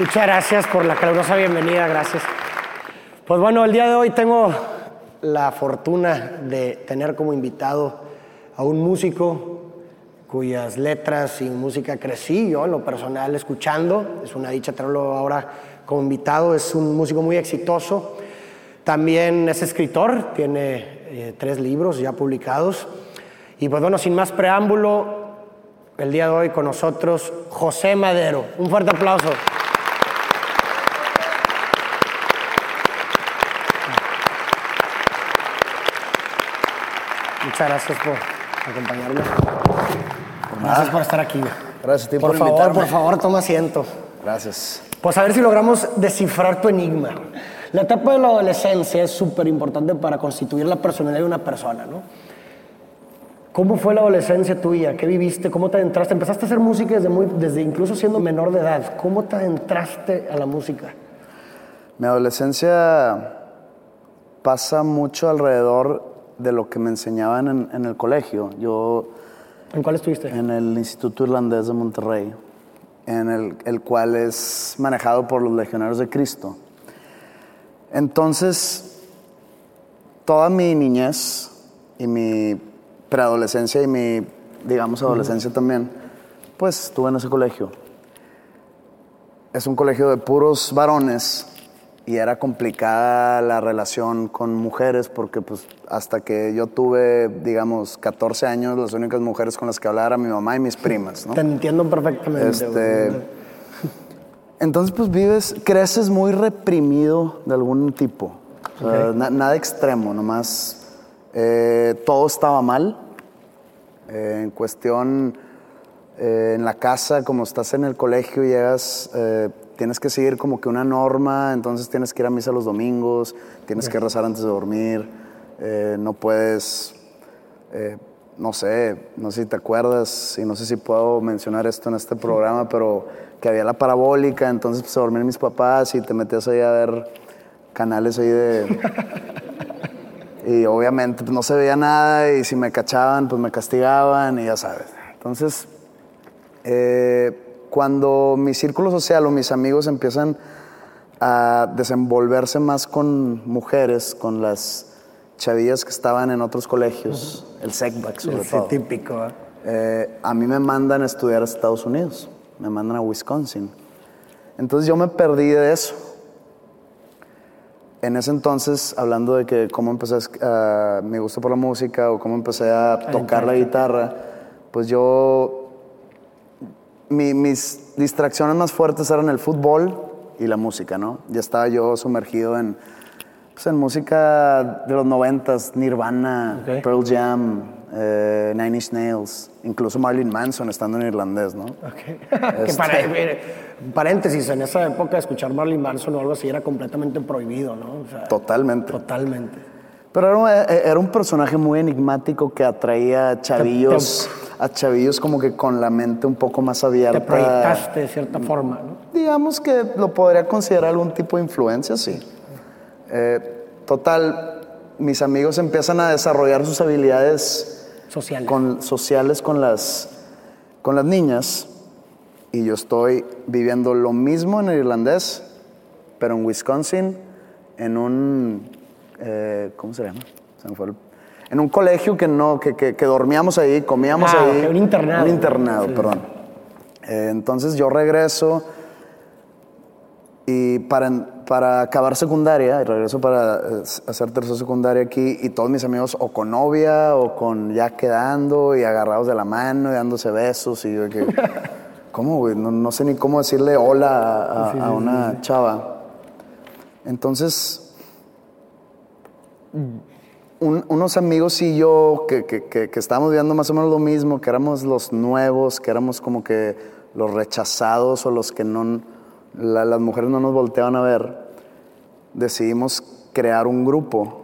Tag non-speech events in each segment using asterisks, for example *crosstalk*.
Muchas gracias por la calurosa bienvenida, gracias. Pues bueno, el día de hoy tengo la fortuna de tener como invitado a un músico cuyas letras y música crecí yo en lo personal escuchando. Es una dicha tenerlo ahora como invitado. Es un músico muy exitoso. También es escritor, tiene eh, tres libros ya publicados. Y pues bueno, sin más preámbulo, el día de hoy con nosotros José Madero. Un fuerte aplauso. Muchas gracias por acompañarme. Gracias por estar aquí. Gracias a ti por, por favor, invitarme. por favor, toma asiento. Gracias. Pues a ver si logramos descifrar tu enigma. La etapa de la adolescencia es súper importante para constituir la personalidad de una persona, ¿no? ¿Cómo fue la adolescencia tuya? ¿Qué viviste? ¿Cómo te adentraste? Empezaste a hacer música desde, muy, desde incluso siendo menor de edad. ¿Cómo te adentraste a la música? Mi adolescencia pasa mucho alrededor de lo que me enseñaban en, en el colegio. Yo ¿En cuál estuviste? en el Instituto Irlandés de Monterrey, en el, el cual es manejado por los Legionarios de Cristo. Entonces, toda mi niñez y mi preadolescencia y mi, digamos, adolescencia también, pues estuve en ese colegio. Es un colegio de puros varones y era complicada la relación con mujeres porque pues hasta que yo tuve, digamos, 14 años, las únicas mujeres con las que hablaba eran mi mamá y mis *laughs* primas, ¿no? Te entiendo perfectamente. Este, entonces, pues vives, creces muy reprimido de algún tipo. O sea, Ok. na- nada extremo, nomás eh, todo estaba mal. Eh, en cuestión, eh, en la casa, como estás en el colegio, llegas, eh, tienes que seguir como que una norma, entonces tienes que ir a misa los domingos, tienes que rezar antes de dormir, eh, no puedes eh, no sé, no sé si te acuerdas y no sé si puedo mencionar esto en este programa, pero que había la parabólica, entonces pues, se dormían mis papás y te metías ahí a ver canales ahí de... *laughs* y obviamente pues, no se veía nada y si me cachaban pues me castigaban y ya sabes. Entonces, eh, cuando mi círculo social o mis amigos empiezan a desenvolverse más con mujeres, con las chavillas que estaban en otros colegios, el SECBAC sobre Sí, todo. típico. ¿eh? Eh, a mí me mandan a estudiar a Estados Unidos, me mandan a Wisconsin. Entonces yo me perdí de eso. En ese entonces, hablando de que cómo empecé a a mi gusto por la música o cómo empecé a tocar la guitarra, pues yo, mi- mis distracciones más fuertes eran el fútbol y la música, ¿no? Ya estaba yo sumergido en, pues, en música de los noventas, Nirvana. Pearl Jam, eh, Nine Inch Nails, incluso Marilyn Manson estando en irlandés, ¿no? Ok. *laughs* que para, eh, paréntesis, en esa época escuchar Marilyn Manson o algo así era completamente prohibido, ¿no? O sea, Totalmente. totalmente. Pero era, un- eh, era un personaje muy enigmático que atraía a chavillos, a chavillos como que con la mente un poco más abierta. Te proyectaste de cierta forma, ¿no? Digamos que lo podría considerar algún tipo de influencia, sí. Eh, total, mis amigos empiezan a desarrollar sus habilidades con, sociales con las, con las niñas y yo estoy viviendo lo mismo en el irlandés, pero en Wisconsin, en un, eh, ¿cómo se llama? Se me fue el- en un colegio que no, que, que- que dormíamos ahí, comíamos Ah, ahí. un internado. Un internado, Sí. perdón. Eh, entonces yo regreso y para, para acabar secundaria, y regreso para eh, hacer tercera secundaria aquí, y todos mis amigos o con novia o con ya quedando y agarrados de la mano y dándose besos, y yo que, *laughs* ¿cómo, güey? No, no sé ni cómo decirle hola a, a- a una chava. Entonces, un- unos amigos y yo que, que, que, que estábamos viendo más o menos lo mismo, que éramos los nuevos, que éramos como que los rechazados o los que no, la- las mujeres no nos volteaban a ver, decidimos crear un grupo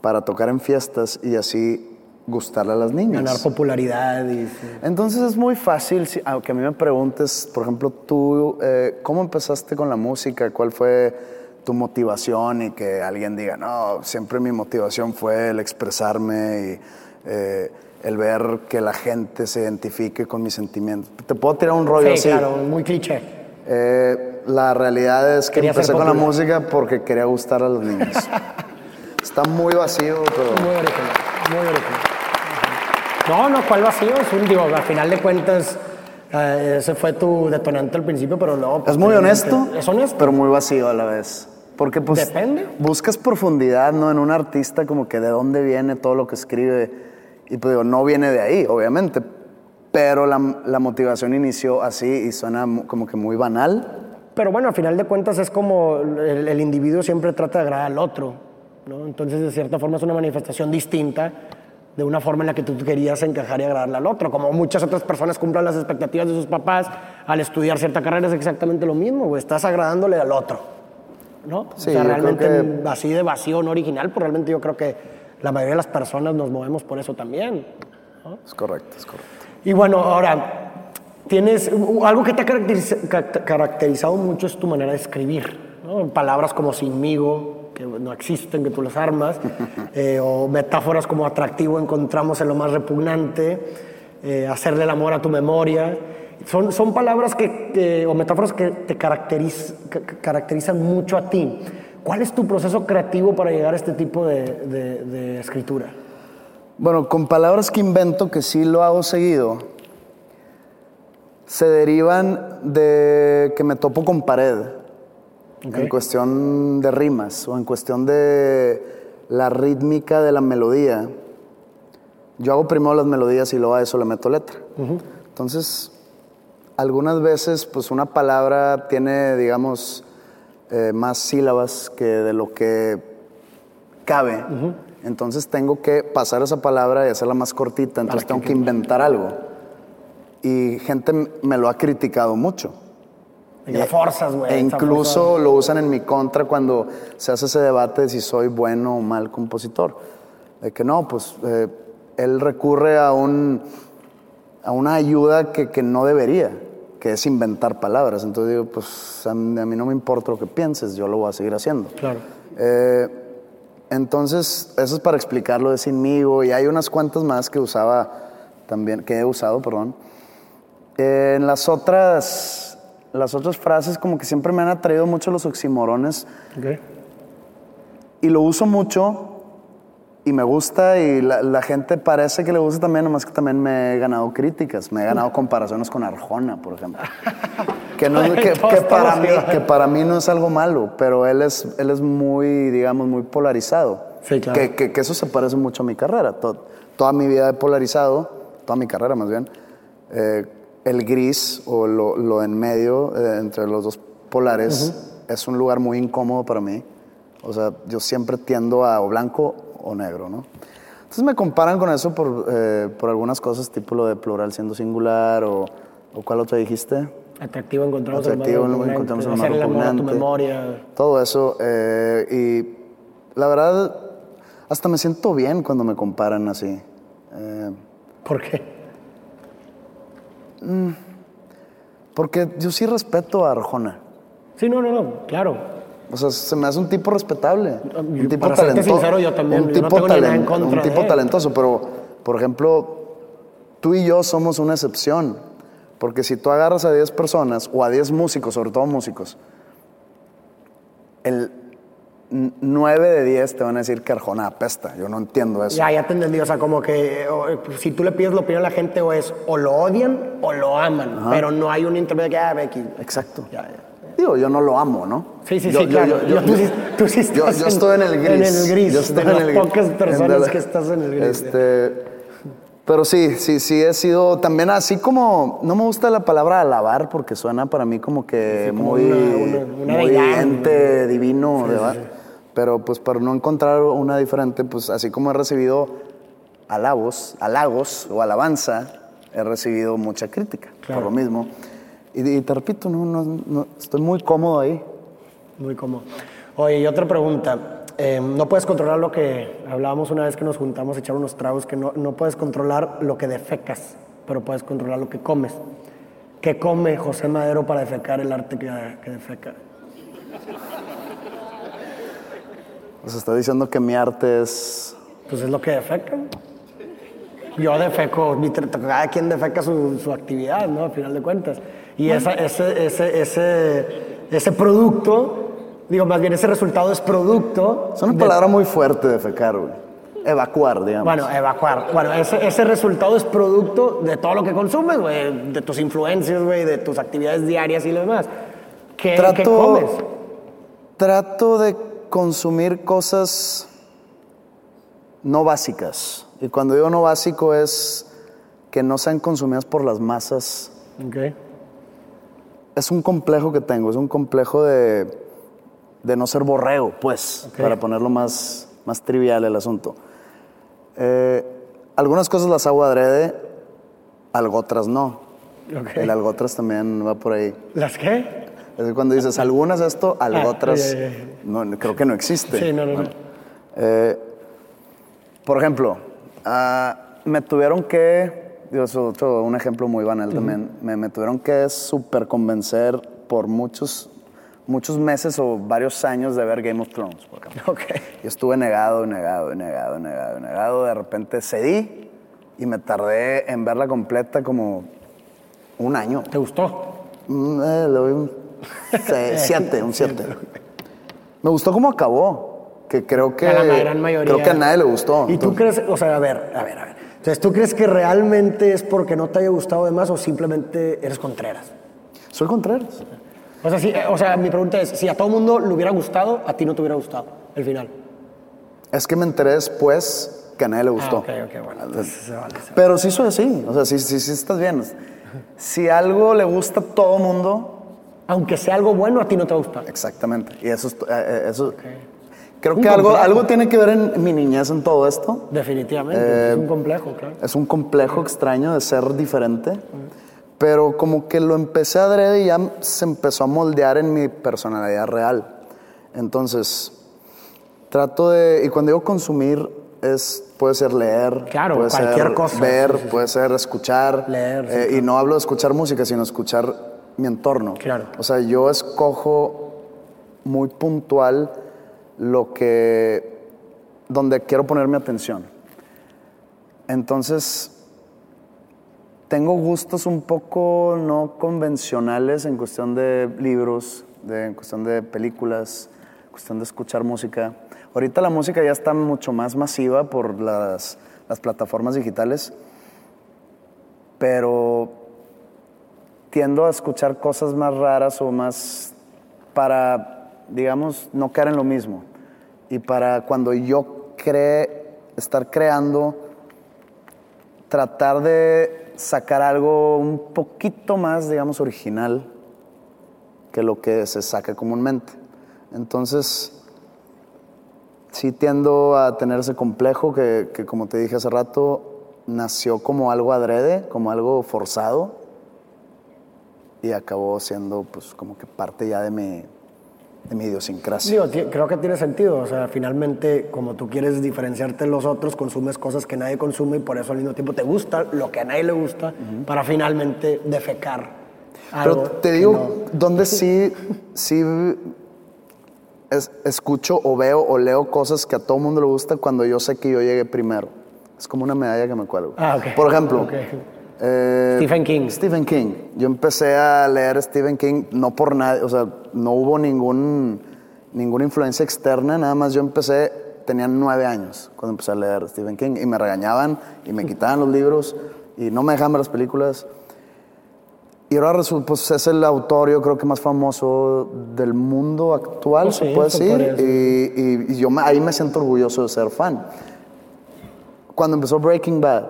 para tocar en fiestas y así gustarle a las niñas. Ganar popularidad y... sí. Entonces es muy fácil, si- aunque a mí me preguntes, por ejemplo, tú, eh, ¿cómo empezaste con la música? ¿Cuál fue tu motivación? Y que alguien diga, no, siempre mi motivación fue el expresarme y eh, el ver que la gente se identifique con mis sentimientos. Te puedo tirar un rollo Sí, así. claro, muy cliché. Eh, la realidad es que Quería empecé con la música porque quería gustar a los niños. *laughs* Está muy vacío, pero Muy original, muy original. No, no, ¿cuál vacío? Es un, digo, al final de cuentas, eh, ese fue tu detonante al principio, pero luego... es muy posteriormente- honesto, Es honesto. pero muy vacío a la vez. Porque pues Depende. buscas profundidad, ¿no? En un artista como que de dónde viene todo lo que escribe. Y pues digo, no viene de ahí, obviamente. Pero la, la motivación inició así y suena como que muy banal. Pero bueno, al final de cuentas es como el, el individuo siempre trata de agradar al otro, ¿no? Entonces, de cierta forma es una manifestación distinta de una forma en la que tú querías encajar y agradarle al otro. Como muchas otras personas cumplan las expectativas de sus papás al estudiar cierta carrera es exactamente lo mismo, güey. Estás agradándole al otro, ¿no? Sí, o sea, realmente así de vacío, no original, pues realmente yo creo que la mayoría de las personas nos movemos por eso también. Es correcto, es correcto. Y bueno, ahora, tienes algo que te ha caracteriza- ca- caracterizado mucho es tu manera de escribir. ¿no? Palabras como sinmigo, que no existen, que tú las armas, *laughs* eh, o metáforas como atractivo encontramos en lo más repugnante, eh, hacerle el amor a tu memoria. Son, son palabras que, que- o metáforas que te caracteriz- ca- ca- caracterizan mucho a ti. ¿Cuál es tu proceso creativo para llegar a este tipo de, de- de escritura? Bueno, con palabras que invento, que sí lo hago seguido, se derivan de que me topo con pared. Ok. En cuestión de rimas o en cuestión de la rítmica de la melodía. Yo hago primero las melodías y luego a eso le meto letra. Entonces, algunas veces, pues una palabra tiene, digamos, eh, más sílabas que de lo que cabe. Entonces tengo que pasar esa palabra y hacerla más cortita. Entonces tengo que inventar algo. Y gente me lo ha criticado mucho. Que la forzas, güey. E incluso lo usan en mi contra cuando se hace ese debate de si soy bueno o mal compositor. De que no, pues eh, él recurre a, un, a una ayuda que, que no debería, que es inventar palabras. Entonces digo, pues a mí, a mí no me importa lo que pienses, yo lo voy a seguir haciendo. Claro. Eh, entonces, eso es para explicarlo de sinmigo. Y hay unas cuantas más que usaba también, que he usado, perdón. Eh, en las otras, las otras frases, como que siempre me han atraído mucho los oximorones. Ok. Y lo uso mucho y me gusta y la, la gente parece que le gusta también, nomás que también me he ganado críticas, me he ganado *laughs* comparaciones con Arjona, por ejemplo. *laughs* Que, no, que, Todos que para mí, estamos igual. que para mí no es algo malo, pero él es, él es muy, digamos, muy polarizado. Sí, claro. Que, que- que eso se parece mucho a mi carrera. To- toda mi vida he polarizado, toda mi carrera más bien. Eh, el gris o lo, lo en medio, eh, entre los dos polares, es un lugar muy incómodo para mí. O sea, yo siempre tiendo a o blanco o negro, ¿no? Entonces me comparan con eso por, eh, por algunas cosas, tipo lo de plural siendo singular o, o ¿cuál otra dijiste? Atractivo encontramos Atractivo el repugnante, encontramos el hacer el amor a tu memoria. Todo eso. eh, y la verdad, hasta me siento bien cuando me comparan así. Eh, ¿Por qué? Porque yo sí respeto a Arjona. Sí, no, no, no, claro. O sea, se me hace un tipo respetable. Un tipo para talentoso. sincero, yo también, Un no tipo, talen- un tipo talentoso, pero, por ejemplo, tú y yo somos una excepción. Porque si tú agarras a 10 personas, o a 10 músicos, sobre todo músicos, el 9 de 10 te van a decir que Arjona apesta. Yo no entiendo eso. Ya, ya te entendí. O sea, como que o, si tú le pides la opinión a la gente, o es o lo odian o lo aman. Pero no hay un intermedio que, ah, Becky. Exacto. Ya, ya. Digo, yo no lo amo, ¿no? Sí, sí, Yo- sí, yo- claro. yo- Yo- yo- tú, sí, tú sí yo, estás yo estoy en el gris. En el gris. Yo estoy de en las el gris. pocas personas que estás en el gris. Este, pero sí, sí, sí he sido también así como, no me gusta la palabra alabar porque suena para mí como que Sí, como muy, una- una- una muy ente divino, Sí, ¿verdad? Pero pues para no encontrar una diferente, pues así como he recibido halagos, halagos o alabanza, he recibido mucha crítica Claro. por lo mismo. Y, y te repito, no, no, no, estoy muy cómodo ahí. Muy cómodo. Oye, y otra pregunta. Eh, no puedes controlar lo que hablábamos una vez que nos juntamos a echar unos tragos, que no, no puedes controlar lo que defecas, pero puedes controlar lo que comes. ¿Qué come José Madero para defecar el arte que, que defeca? Sea, está diciendo que mi arte es... Pues es lo que defeca. Yo defeco, cada quien defeca su, su actividad, ¿no? Al final de cuentas. Y esa, ese, ese, ese ese producto, digo, más bien ese resultado es producto. Es una de- palabra muy fuerte de fecar, güey. Evacuar, digamos. Bueno, evacuar. Bueno, ese, ese resultado es producto de todo lo que consumes, güey, de tus influencias, güey, de tus actividades diarias y lo demás. ¿Qué, Trato- qué comes? Trato de consumir cosas no básicas. Y cuando digo no básico es que no sean consumidas por las masas. Ok. Es un complejo que tengo, es un complejo de, de no ser borrego, pues, para ponerlo más, más trivial el asunto. Eh, algunas cosas las hago adrede, algo otras no. Ok. El algo otras también va por ahí. ¿Las qué? Es cuando dices algunas esto, algo Ah, otras, ya, ya. no, creo que no existe. Sí, no, no, no. Eh, por ejemplo, ah, me tuvieron que, digo, otro, un ejemplo muy banal también, me, me tuvieron que súper convencer por muchos, muchos meses o varios años de ver Game of Thrones, por ejemplo. Ok. Yo estuve negado, negado, negado, negado, negado. De repente cedí y me tardé en verla completa como un año. ¿Te gustó? Mm, eh, le doy un *laughs* siete, un siete. Me gustó cómo acabó, que creo que a la gran mayoría. creo que a nadie le gustó. ¿Y tú crees, o sea, a ver, a ver, a ver. Entonces, ¿tú crees que realmente es porque no te haya gustado de más o simplemente eres Contreras? Soy Contreras. O sea, si, eh, o sea, mi pregunta es, si a todo mundo le hubiera gustado, a ti no te hubiera gustado el final. Es que me enteré después que a nadie le Ah, gustó. ok, ok, bueno, entonces se vale. se vale. Pero sí soy así, o sea, sí, sí, sí estás bien. Si algo le gusta a todo mundo, Aunque sea algo bueno, a ti no te gusta. exactamente. Y eso, es- eh, eh, eso creo Un que algo, complejo. algo tiene que ver en mi niñez en todo esto. Definitivamente, Eh, es un complejo, claro. Es un complejo extraño de ser diferente, pero como que lo empecé a adrede y ya se empezó a moldear en mi personalidad real. Entonces, trato de, y cuando digo consumir, es, puede ser leer, Claro, puede cualquier ser cosa. ver, Sí, sí, sí. puede ser escuchar. Leer, eh, claro. Y no hablo de escuchar música, sino escuchar mi entorno. Claro. O sea, yo escojo muy puntual lo que, donde quiero poner mi atención. Entonces, tengo gustos un poco no convencionales en cuestión de libros, de- en cuestión de películas, en cuestión de escuchar música. Ahorita la música ya está mucho más masiva por las, las plataformas digitales, pero tiendo a escuchar cosas más raras o más para, digamos, no caer en lo mismo. Y para cuando yo cree, estar creando, tratar de sacar algo un poquito más, digamos, original que lo que se saca comúnmente. Entonces, sí tiendo a tener ese complejo que, que, como te dije hace rato, nació como algo adrede, como algo forzado, y acabó siendo pues como que parte ya de mi, de mi idiosincrasia. Digo, creo que tiene sentido. O sea, finalmente, como tú quieres diferenciarte de los otros, consumes cosas que nadie consume y por eso al mismo tiempo te gusta lo que a nadie le gusta para finalmente defecar. algo Pero te digo, no- donde sí, sí es- escucho o veo o leo cosas que a todo mundo le gusta cuando yo sé que yo llegué primero. Es como una medalla que me cuelgo. Ah, ok. Por ejemplo, Ok. Eh, Stephen King. Stephen King. Yo empecé a leer Stephen King no por nadie, o sea, no hubo ningún, ninguna influencia externa, nada más yo empecé, tenía nueve años cuando empecé a leer Stephen King y me regañaban y me *laughs* quitaban los libros y no me dejaban ver las películas. Y ahora resulta, pues es el autor, yo creo que más famoso del mundo actual, Pues se sí, puede decir. Y, y- y yo me- ahí me siento orgulloso de ser fan. Cuando empezó Breaking Bad,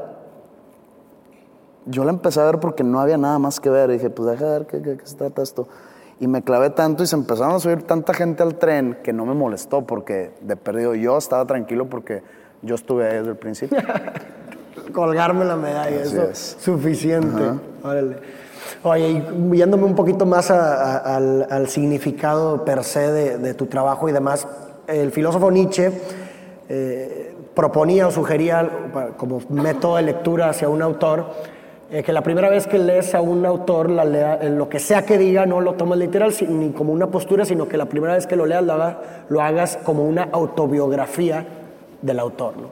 yo la empecé a ver porque no había nada más que ver. Y dije, pues deja ver qué, qué- qué se trata esto. Y me clavé tanto y se empezaron a subir tanta gente al tren que no me molestó porque de perdido yo estaba tranquilo porque yo estuve ahí desde el principio. *laughs* colgarme la medalla, Así eso es. suficiente. Órale. Oye, y yéndome un poquito más a- a- al, al significado per se de, de tu trabajo y demás, el filósofo Nietzsche eh, proponía o sugería como método de lectura hacia un autor eh, que la primera vez que lees a un autor, la lea- eh, lo que sea que diga, no lo tomes literal ni como una postura, sino que la primera vez que lo leas lo, haga- lo hagas como una autobiografía del autor. ¿no?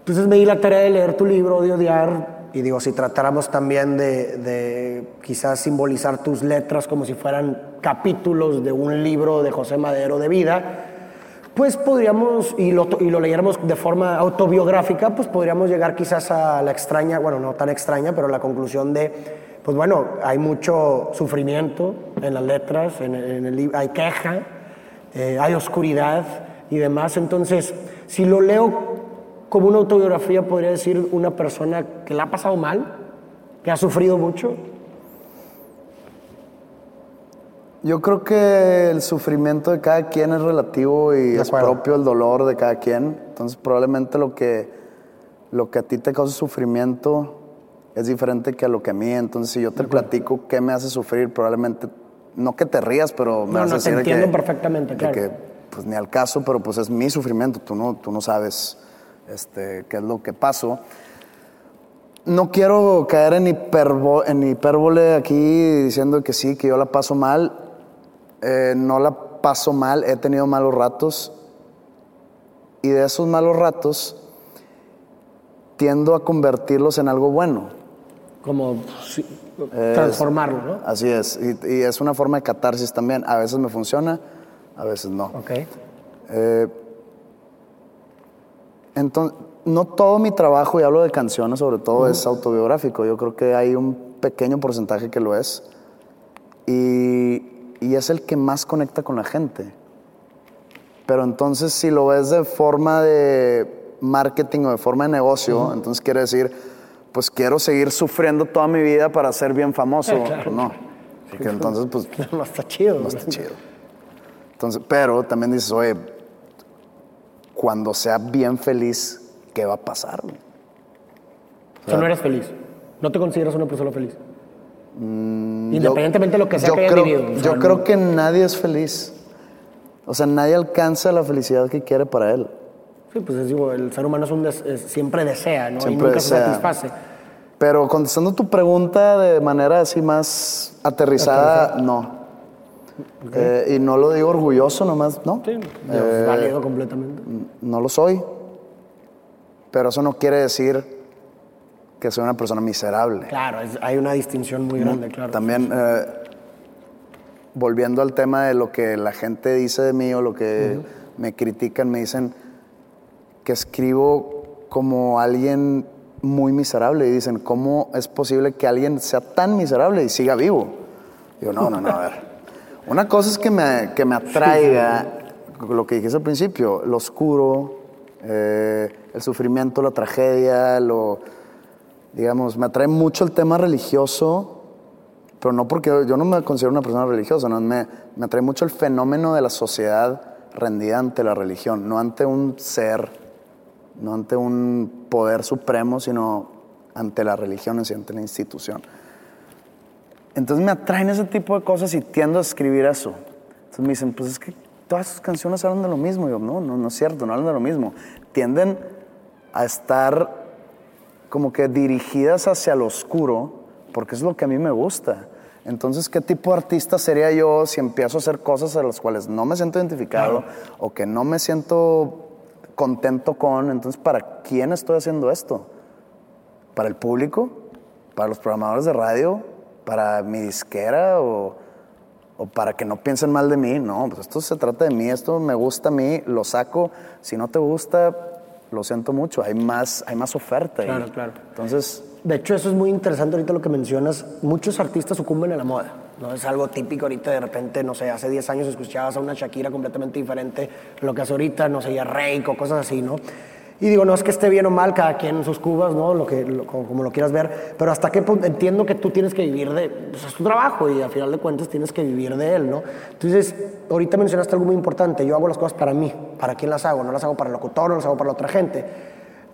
Entonces me di la tarea de leer tu libro, de odiar, Y digo, si tratáramos también de, de, quizás simbolizar tus letras como si fueran capítulos de un libro de José Madero de vida, pues podríamos, y lo, y lo leyéramos de forma autobiográfica, pues podríamos llegar quizás a la extraña, bueno, no tan extraña, pero la conclusión de, pues bueno, hay mucho sufrimiento en las letras, en, en el hay queja, eh, hay oscuridad y demás. Entonces, si lo leo como una autobiografía, podría decir una persona que la ha pasado mal, que ha sufrido mucho. Yo creo que el sufrimiento de cada quien es relativo y es propio el dolor de cada quien. Entonces, probablemente lo que, lo que a ti te causa sufrimiento es diferente que a lo que a mí. Entonces, si yo te platico qué me hace sufrir, probablemente, no que te rías, pero me No, vas no, a te entiendo que, perfectamente, claro. que, pues ni al caso, pero pues es mi sufrimiento. Tú no, tú no sabes este, qué es lo que paso. No quiero caer en, hiperbo- en hipérbole aquí diciendo que sí, que yo la paso mal. Eh, no la paso mal, he tenido malos ratos. Y de esos malos ratos tiendo a convertirlos en algo bueno. Como sí, Es- transformarlo, ¿no? Así es. Y, y es una forma de catarsis también. A veces me funciona, a veces no. Ok. Eh, entonces, no todo mi trabajo, y hablo de canciones sobre todo, es autobiográfico. Yo creo que hay un pequeño porcentaje que lo es. Y, y es el que más conecta con la gente. Pero entonces, si lo ves de forma de marketing o de forma de negocio, entonces quiere decir, pues quiero seguir sufriendo toda mi vida para ser bien famoso. *laughs* claro. Pues no. Porque entonces, pues, *laughs* No está chido. no está chido. Entonces, pero también dices, oye, cuando sea bien feliz, ¿qué va a pasar? O sea, no eres feliz. No te consideras una persona feliz. Independientemente de lo que sea yo que hayas creo, vivido. o sea, yo no- creo que nadie es feliz. O sea, nadie alcanza la felicidad que quiere para él. Sí, pues es, digo, el ser humano es un des- es- siempre desea, ¿no? Siempre y nunca se desea. satisface. Pero contestando tu pregunta de manera así más aterrizada, no. Eh, y no lo digo orgulloso nomás, no. Sí, Eh, válido completamente. No lo soy. Pero eso no quiere decir que soy una persona miserable. Claro, es- hay una distinción muy grande, claro. También, eh, volviendo al tema de lo que la gente dice de mí o lo que me critican, me dicen que escribo como alguien muy miserable y dicen, ¿cómo es posible que alguien sea tan miserable y siga vivo? Digo, no, no, no, a ver. *laughs* Una cosa es que me, que me atraiga, lo que dijiste al principio, lo oscuro, eh, el sufrimiento, la tragedia, lo, digamos, me atrae mucho el tema religioso, pero no porque yo no me considero una persona religiosa, no, me, me atrae mucho el fenómeno de la sociedad rendida ante la religión, no ante un ser, no ante un poder supremo, sino ante la religión sí, ante la institución. Entonces me atraen ese tipo de cosas y tiendo a escribir eso. Entonces me dicen, pues es que todas sus canciones hablan de lo mismo. Y yo, no, no, no es cierto, no hablan de lo mismo. Tienden a estar como que dirigidas hacia lo oscuro, porque es lo que a mí me gusta. Entonces, ¿qué tipo de artista sería yo si empiezo a hacer cosas a las cuales no me siento identificado o que no me siento contento con? Entonces, ¿para quién estoy haciendo esto? ¿Para el público? ¿Para los programadores de radio? ¿Para mi disquera? ¿O, o para que no piensen mal de mí? No, pues esto se trata de mí, esto me gusta a mí, lo saco. Si no te gusta, lo siento mucho, hay más, hay más oferta. ahí. Claro, claro. Entonces, De hecho, eso es muy interesante ahorita lo que mencionas. Muchos artistas sucumben a la moda. ¿no? Es algo típico ahorita, de repente, no sé, hace 10 años escuchabas a una Shakira completamente diferente a lo que hace ahorita, no sé, ya Rake o cosas así, ¿no? Y digo, no es que esté bien o mal, cada quien en sus cubas, ¿no? Lo que, lo- como, como lo quieras ver, pero hasta qué punto entiendo que tú tienes que vivir de, pues es tu trabajo y al final de cuentas tienes que vivir de él, ¿no? Entonces, ahorita mencionaste algo muy importante, yo hago las cosas para mí, ¿para quién las hago? No las hago para el locutor, no las hago para la otra gente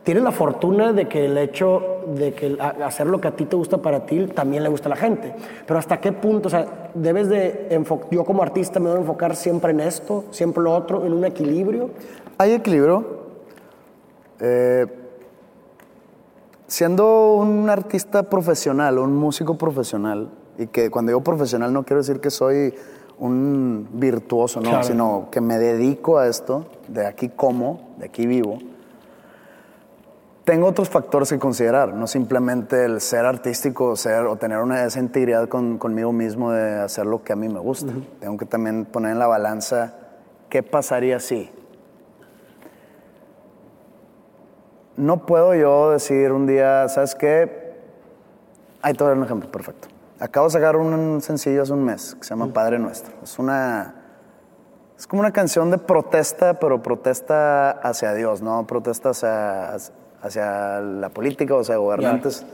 tienes la fortuna de que el hecho de que hacer lo que a ti te gusta para ti también le gusta a la gente. Pero hasta qué punto, o sea, debes de yo como artista me debo enfocar siempre en esto, siempre lo otro, en un equilibrio. hay equilibrio. Eh, siendo un artista profesional, un músico profesional, y que cuando digo profesional no quiero decir que soy un virtuoso, no, Claro. sino que me dedico a esto, de aquí como, de aquí vivo. tengo otros factores que considerar, no simplemente el ser artístico ser, o tener una, esa integridad con- conmigo mismo de hacer lo que a mí me gusta. Tengo que también poner en la balanza qué pasaría si. No puedo yo decir un día, ¿sabes qué? Ahí te voy a dar un ejemplo perfecto. Acabo de sacar un sencillo hace un mes que se llama Padre Nuestro. Es una. Es como una canción de protesta, pero protesta hacia Dios, no protesta hacia, hacia la política o hacia gobernantes.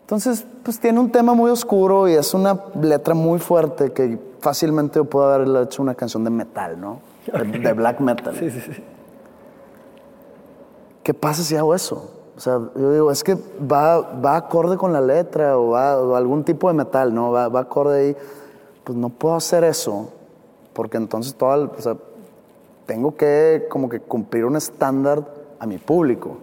Entonces, pues tiene un tema muy oscuro y es una letra muy fuerte que fácilmente yo puedo haberle hecho una canción de metal, ¿no? De, de black metal. Sí, sí, sí. ¿Qué pasa si hago eso? O sea, yo digo, es que va, va acorde con la letra o va o algún tipo de metal, ¿no? Va, va acorde ahí. Pues no puedo hacer eso porque entonces toda, el- o sea, tengo que como que cumplir un estándar a mi público,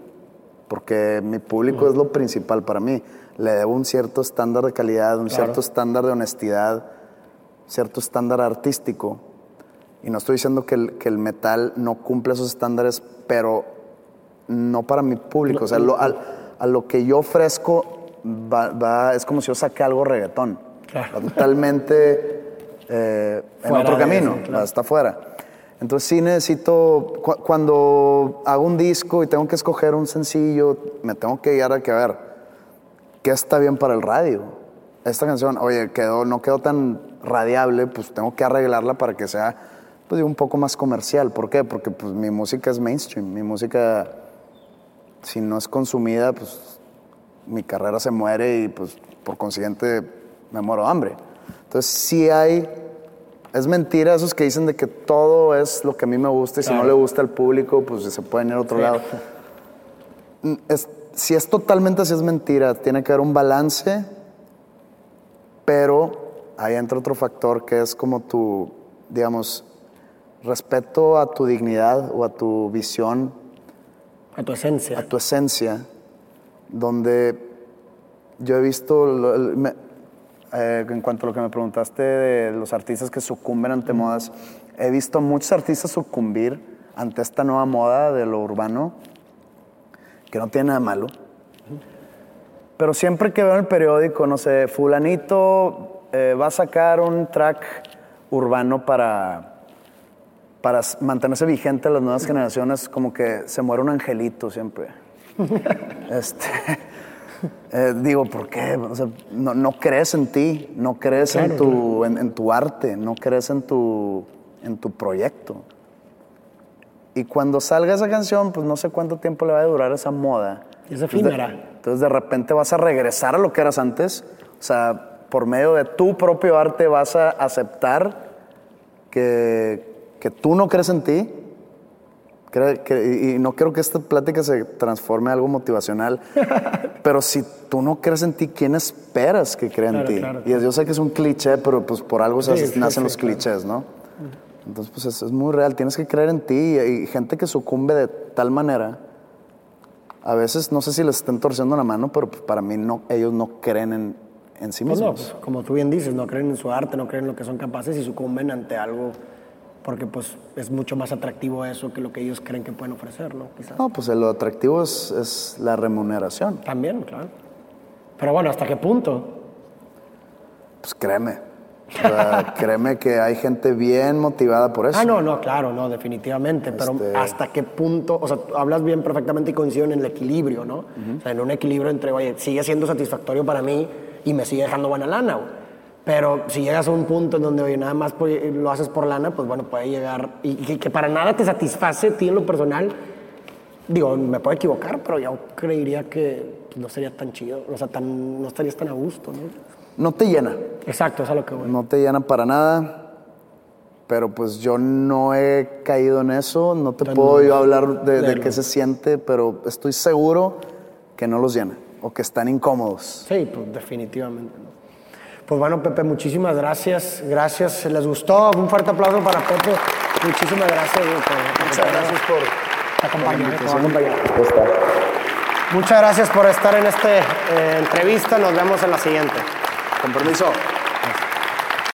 porque mi público es lo principal para mí. Le debo un cierto estándar de calidad, un cierto estándar de honestidad, cierto estándar artístico. Y no estoy diciendo que el, que el metal no cumple esos estándares, pero no para mi público. O sea, lo- al- a lo que yo ofrezco va, va- es como si yo saqué algo reggaetón. Claro. Totalmente *laughs* eh, en otro camino, eso, claro. está fuera. Entonces sí necesito, cu- cuando hago un disco y tengo que escoger un sencillo, me tengo que guiar a que a ver, ¿qué está bien para el radio? Esta canción, oye, quedó, no quedó tan radiable, pues tengo que arreglarla para que sea pues, un poco más comercial. ¿Por qué? Porque pues, mi música es mainstream. Mi música, si no es consumida, pues mi carrera se muere y pues por consiguiente me muero de hambre. Entonces sí hay, es mentira esos que dicen de que todo es lo que a mí me gusta y si no Claro. le gusta al público, pues se pueden ir a otro Sí. lado. Mm, es- si es totalmente así es mentira, tiene que haber un balance, pero ahí entra otro factor que es como tu, digamos, respeto a tu dignidad o a tu visión A tu esencia. a tu esencia, donde yo he visto, lo- el- me- eh, en cuanto a lo que me preguntaste de los artistas que sucumben ante modas, he visto a muchos artistas sucumbir ante esta nueva moda de lo urbano, que no tiene nada malo. Pero siempre que veo en el periódico, no sé, fulanito eh, va a sacar un track urbano para, para mantenerse vigente las nuevas generaciones, como que se muere un angelito siempre. *laughs* este, eh, digo, ¿por qué? O sea, no, no crees en ti, no crees en, Claro, tu, en, en tu arte, no crees en tu, en tu proyecto. Y cuando salga esa canción, pues no sé cuánto tiempo le va a durar esa moda. De- efímera. Entonces de repente vas a regresar a lo que eras antes. O sea, por medio de tu propio arte vas a aceptar que, que tú no crees en ti. Que- y y no quiero que esta plática se transforme en algo motivacional. *laughs* pero si tú no crees en ti, ¿quién esperas que crea en Claro, ti? claro, Y es- yo sé que es un cliché, pero pues por algo se Sí, hace- sí, nacen sí, los claro. clichés, ¿no? Entonces, pues es, es muy real. Tienes que creer en ti. Y, y gente que sucumbe de tal manera, a veces no sé si les estén torciendo la mano, pero pues, para mí no, ellos no creen en, en sí Pues no, mismos. pues, como tú bien dices, no creen en su arte, no creen en lo que son capaces y sucumben ante algo porque pues es mucho más atractivo eso que lo que ellos creen que pueden ofrecer, ¿no? Quizás. No, pues lo atractivo es, es la remuneración. También, claro. Pero bueno, ¿hasta qué punto? Pues créeme. O sea, *laughs* créeme que hay gente bien motivada por eso. Ah, no, no, claro, no, definitivamente. Pero Este- ¿hasta qué punto? O sea, hablas bien perfectamente y coinciden en el equilibrio, ¿no? O sea, en un equilibrio entre, oye, sigue siendo satisfactorio para mí y me sigue dejando buena lana, güey. Pero si llegas a un punto en donde, oye, nada más lo haces por lana, pues bueno, puede llegar. Y que, que para nada te satisface a ti en lo personal. Digo, me puedo equivocar, pero yo creería que no sería tan chido. O sea, tan, no estarías tan a gusto, ¿no? No te llena. Exacto, eso es a lo que voy. No te llena para nada. Pero pues yo no he caído en eso. No te Entonces, puedo no- yo hablar de, de de- qué se siente, pero estoy seguro que no los llena o que están incómodos. Sí, pues definitivamente. ¿no? Pues bueno, Pepe, muchísimas gracias. Gracias. ¿Les gustó? Un fuerte aplauso para Pepe. Muchísimas gracias. güey, por- Muchas gracias por acompañarme. Muchas gracias por estar en esta entrevista. Nos vemos en la siguiente. Con permiso.